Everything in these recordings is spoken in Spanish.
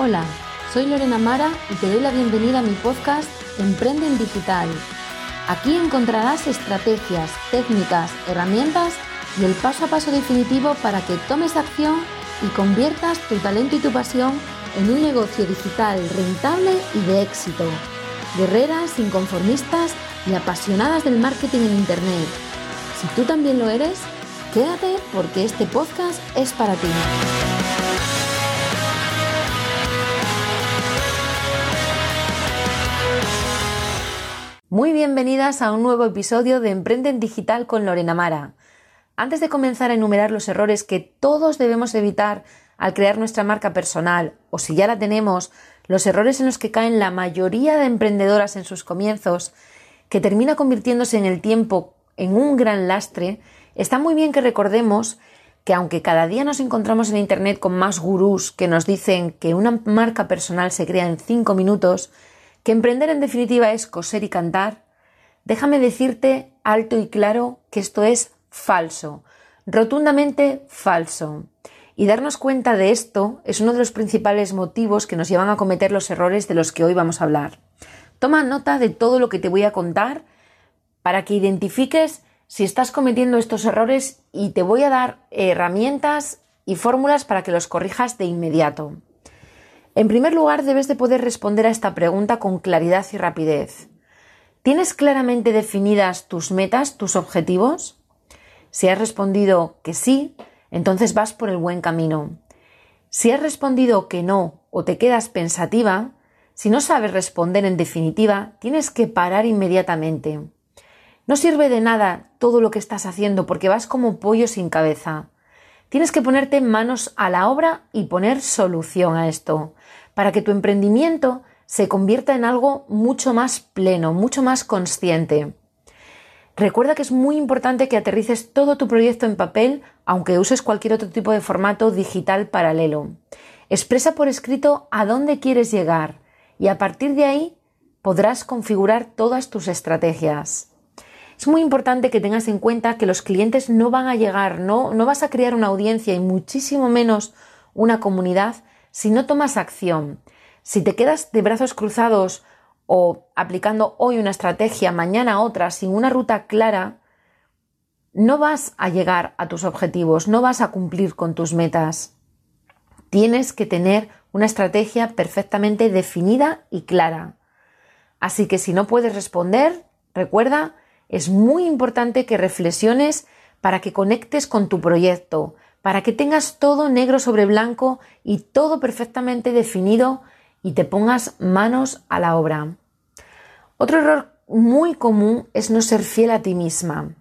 Hola, soy Lorena Mara y te doy la bienvenida a mi podcast Emprende en Digital. Aquí encontrarás estrategias, técnicas, herramientas y el paso a paso definitivo para que tomes acción y conviertas tu talento y tu pasión en un negocio digital rentable y de éxito. Guerreras, inconformistas y apasionadas del marketing en Internet. Si tú también lo eres, quédate porque este podcast es para ti. Muy bienvenidas a un nuevo episodio de Emprende en Digital con Lorena Mara. Antes de comenzar a enumerar los errores que todos debemos evitar al crear nuestra marca personal, o si ya la tenemos, los errores en los que caen la mayoría de emprendedoras en sus comienzos, que termina convirtiéndose en el tiempo en un gran lastre, está muy bien que recordemos que aunque cada día nos encontramos en Internet con más gurús que nos dicen que una marca personal se crea en cinco minutos, que emprender en definitiva es coser y cantar, déjame decirte alto y claro que esto es falso, rotundamente falso. Y darnos cuenta de esto es uno de los principales motivos que nos llevan a cometer los errores de los que hoy vamos a hablar. Toma nota de todo lo que te voy a contar para que identifiques si estás cometiendo estos errores y te voy a dar herramientas y fórmulas para que los corrijas de inmediato. En primer lugar, debes de poder responder a esta pregunta con claridad y rapidez. ¿Tienes claramente definidas tus metas, tus objetivos? Si has respondido que sí, entonces vas por el buen camino. Si has respondido que no o te quedas pensativa, si no sabes responder en definitiva, tienes que parar inmediatamente. No sirve de nada todo lo que estás haciendo porque vas como pollo sin cabeza. Tienes que ponerte manos a la obra y poner solución a esto para que tu emprendimiento se convierta en algo mucho más pleno, mucho más consciente. Recuerda que es muy importante que aterrices todo tu proyecto en papel, aunque uses cualquier otro tipo de formato digital paralelo. Expresa por escrito a dónde quieres llegar y a partir de ahí podrás configurar todas tus estrategias. Es muy importante que tengas en cuenta que los clientes no van a llegar, no, no vas a crear una audiencia y muchísimo menos una comunidad si no tomas acción, si te quedas de brazos cruzados o aplicando hoy una estrategia, mañana otra, sin una ruta clara, no vas a llegar a tus objetivos, no vas a cumplir con tus metas. Tienes que tener una estrategia perfectamente definida y clara. Así que si no puedes responder, recuerda, es muy importante que reflexiones para que conectes con tu proyecto, para que tengas todo negro sobre blanco y todo perfectamente definido y te pongas manos a la obra. Otro error muy común es no ser fiel a ti misma.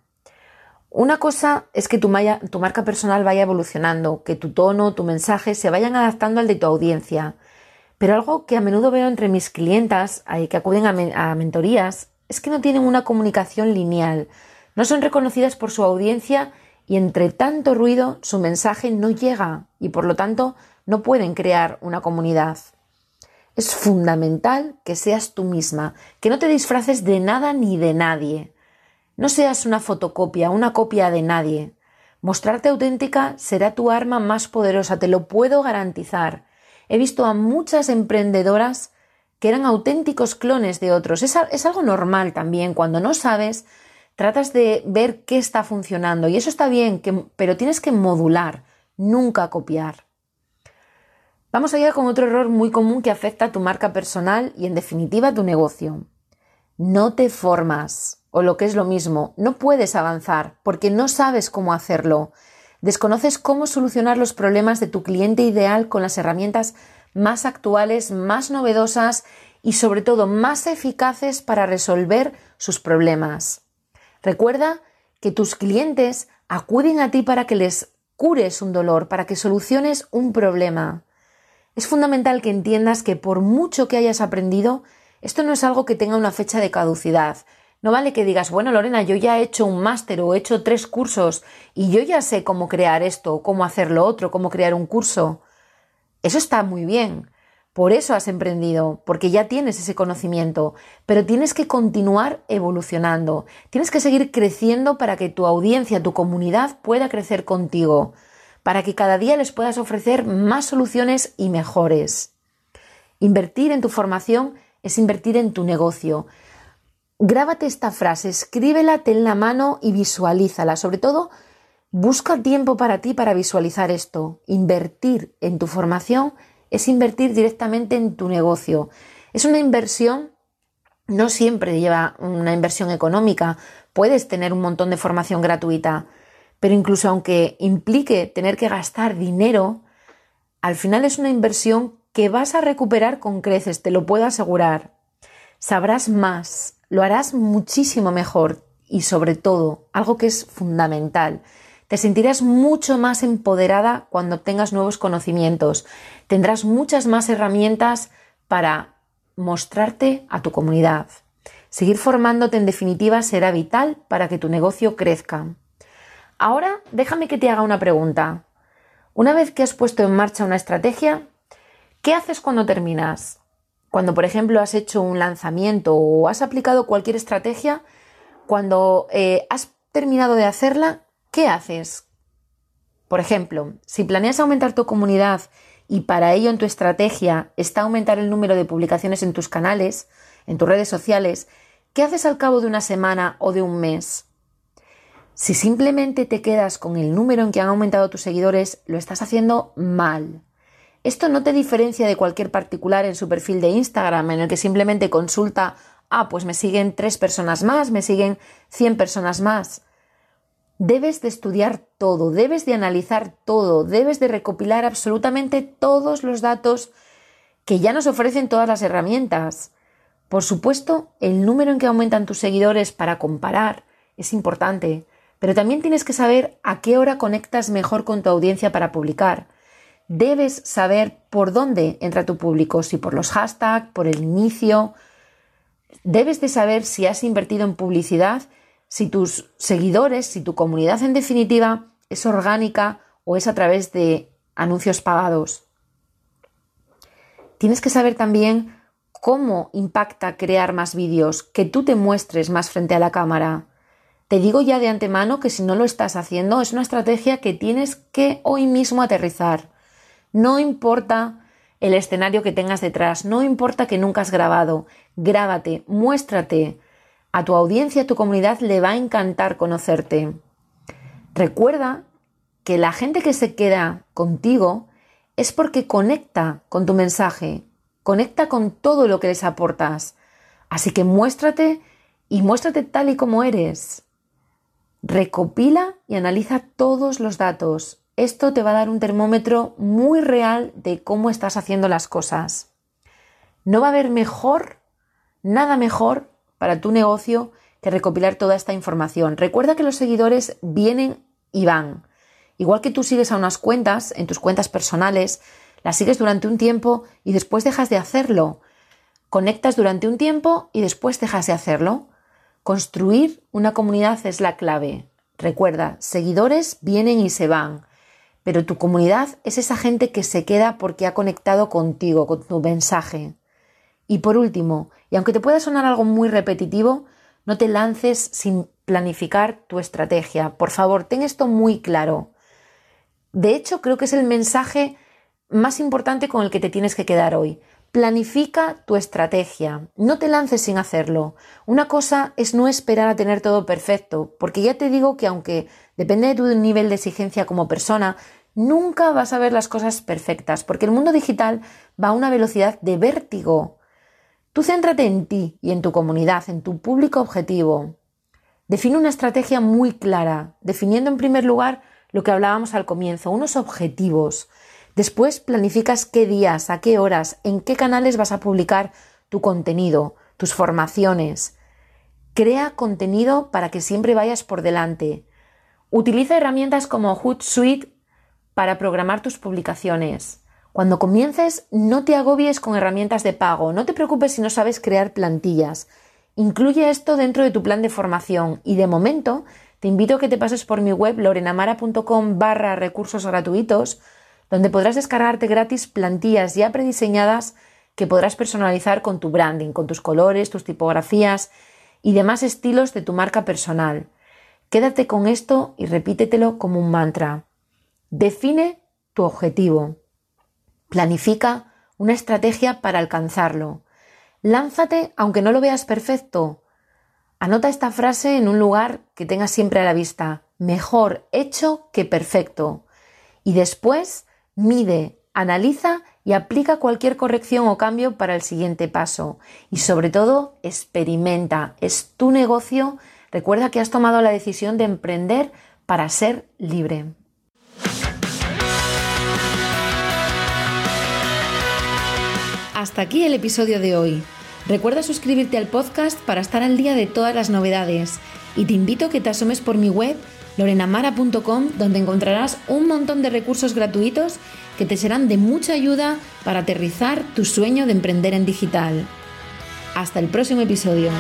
Una cosa es que tu, marca personal vaya evolucionando, que tu tono, tu mensaje se vayan adaptando al de tu audiencia. Pero algo que a menudo veo entre mis clientas que acuden a mentorías es que no tienen una comunicación lineal, no son reconocidas por su audiencia y entre tanto ruido su mensaje no llega y por lo tanto no pueden crear una comunidad. Es fundamental que seas tú misma, que no te disfraces de nada ni de nadie. No seas una fotocopia, una copia de nadie. Mostrarte auténtica será tu arma más poderosa, te lo puedo garantizar. He visto a muchas emprendedoras que eran auténticos clones de otros. Es, es algo normal también cuando no sabes tratas de ver qué está funcionando y eso está bien, pero tienes que modular, nunca copiar. Vamos allá con otro error muy común que afecta a tu marca personal y en definitiva a tu negocio. No te formas, o lo que es lo mismo, no puedes avanzar porque no sabes cómo hacerlo. Desconoces cómo solucionar los problemas de tu cliente ideal con las herramientas más actuales, más novedosas y sobre todo más eficaces para resolver sus problemas. Recuerda que tus clientes acuden a ti para que les cures un dolor, para que soluciones un problema. Es fundamental que entiendas que por mucho que hayas aprendido, esto no es algo que tenga una fecha de caducidad. No vale que digas, bueno, Lorena, yo ya he hecho un máster o he hecho tres cursos y yo ya sé cómo crear esto, cómo hacer lo otro, cómo crear un curso. Eso está muy bien, por eso has emprendido, porque ya tienes ese conocimiento, pero tienes que continuar evolucionando, tienes que seguir creciendo para que tu audiencia, tu comunidad pueda crecer contigo, para que cada día les puedas ofrecer más soluciones y mejores. Invertir en tu formación es invertir en tu negocio. Grábate esta frase, escríbela, ten la mano y visualízala. Sobre todo, busca tiempo para ti para visualizar esto. Invertir en tu formación es invertir directamente en tu negocio. Es una inversión, no siempre lleva una inversión económica. Puedes tener un montón de formación gratuita, pero incluso aunque implique tener que gastar dinero, al final es una inversión que vas a recuperar con creces, te lo puedo asegurar. Sabrás más, lo harás muchísimo mejor y sobre todo, algo que es fundamental, te sentirás mucho más empoderada cuando obtengas nuevos conocimientos. Tendrás muchas más herramientas para mostrarte a tu comunidad. Seguir formándote en definitiva será vital para que tu negocio crezca. Ahora déjame que te haga una pregunta. Una vez que has puesto en marcha una estrategia, ¿qué haces cuando terminas? Cuando, por ejemplo, has hecho un lanzamiento o has aplicado cualquier estrategia, cuando eh, has terminado de hacerla, ¿qué haces? Por ejemplo, si planeas aumentar tu comunidad y para ello en tu estrategia está aumentar el número de publicaciones en tus canales, en tus redes sociales, ¿qué haces al cabo de una semana o de un mes? Si simplemente te quedas con el número en que han aumentado tus seguidores, lo estás haciendo mal. Esto no te diferencia de cualquier particular en su perfil de Instagram, en el que simplemente consulta, ah, pues me siguen tres personas más, me siguen cien personas más. Debes de estudiar todo, debes de analizar todo, debes de recopilar absolutamente todos los datos que ya nos ofrecen todas las herramientas. Por supuesto, el número en que aumentan tus seguidores para comparar es importante, pero también tienes que saber a qué hora conectas mejor con tu audiencia para publicar debes saber por dónde entra tu público, si por los hashtags, por el inicio. Debes de saber si has invertido en publicidad, si tus seguidores, si tu comunidad en definitiva es orgánica o es a través de anuncios pagados. Tienes que saber también cómo impacta crear más vídeos, que tú te muestres más frente a la cámara. Te digo ya de antemano que si no lo estás haciendo es una estrategia que tienes que hoy mismo aterrizar. No importa el escenario que tengas detrás, no importa que nunca has grabado, grábate, muéstrate. A tu audiencia, a tu comunidad le va a encantar conocerte. Recuerda que la gente que se queda contigo es porque conecta con tu mensaje, conecta con todo lo que les aportas. Así que muéstrate y muéstrate tal y como eres. Recopila y analiza todos los datos. Esto te va a dar un termómetro muy real de cómo estás haciendo las cosas. No va a haber mejor, nada mejor para tu negocio que recopilar toda esta información. Recuerda que los seguidores vienen y van. Igual que tú sigues a unas cuentas, en tus cuentas personales, las sigues durante un tiempo y después dejas de hacerlo. Conectas durante un tiempo y después dejas de hacerlo. Construir una comunidad es la clave. Recuerda, seguidores vienen y se van pero tu comunidad es esa gente que se queda porque ha conectado contigo, con tu mensaje. Y por último, y aunque te pueda sonar algo muy repetitivo, no te lances sin planificar tu estrategia. Por favor, ten esto muy claro. De hecho, creo que es el mensaje más importante con el que te tienes que quedar hoy. Planifica tu estrategia, no te lances sin hacerlo. Una cosa es no esperar a tener todo perfecto, porque ya te digo que aunque depende de tu nivel de exigencia como persona, nunca vas a ver las cosas perfectas, porque el mundo digital va a una velocidad de vértigo. Tú céntrate en ti y en tu comunidad, en tu público objetivo. Define una estrategia muy clara, definiendo en primer lugar lo que hablábamos al comienzo, unos objetivos. Después planificas qué días, a qué horas, en qué canales vas a publicar tu contenido, tus formaciones. Crea contenido para que siempre vayas por delante. Utiliza herramientas como Hootsuite para programar tus publicaciones. Cuando comiences, no te agobies con herramientas de pago, no te preocupes si no sabes crear plantillas. Incluye esto dentro de tu plan de formación y de momento te invito a que te pases por mi web lorenamara.com barra recursos gratuitos, donde podrás descargarte gratis plantillas ya prediseñadas que podrás personalizar con tu branding, con tus colores, tus tipografías y demás estilos de tu marca personal. Quédate con esto y repítetelo como un mantra. Define tu objetivo. Planifica una estrategia para alcanzarlo. Lánzate aunque no lo veas perfecto. Anota esta frase en un lugar que tengas siempre a la vista. Mejor hecho que perfecto. Y después mide, analiza y aplica cualquier corrección o cambio para el siguiente paso. Y sobre todo, experimenta. Es tu negocio. Recuerda que has tomado la decisión de emprender para ser libre. Hasta aquí el episodio de hoy. Recuerda suscribirte al podcast para estar al día de todas las novedades y te invito a que te asomes por mi web lorenamara.com donde encontrarás un montón de recursos gratuitos que te serán de mucha ayuda para aterrizar tu sueño de emprender en digital. Hasta el próximo episodio.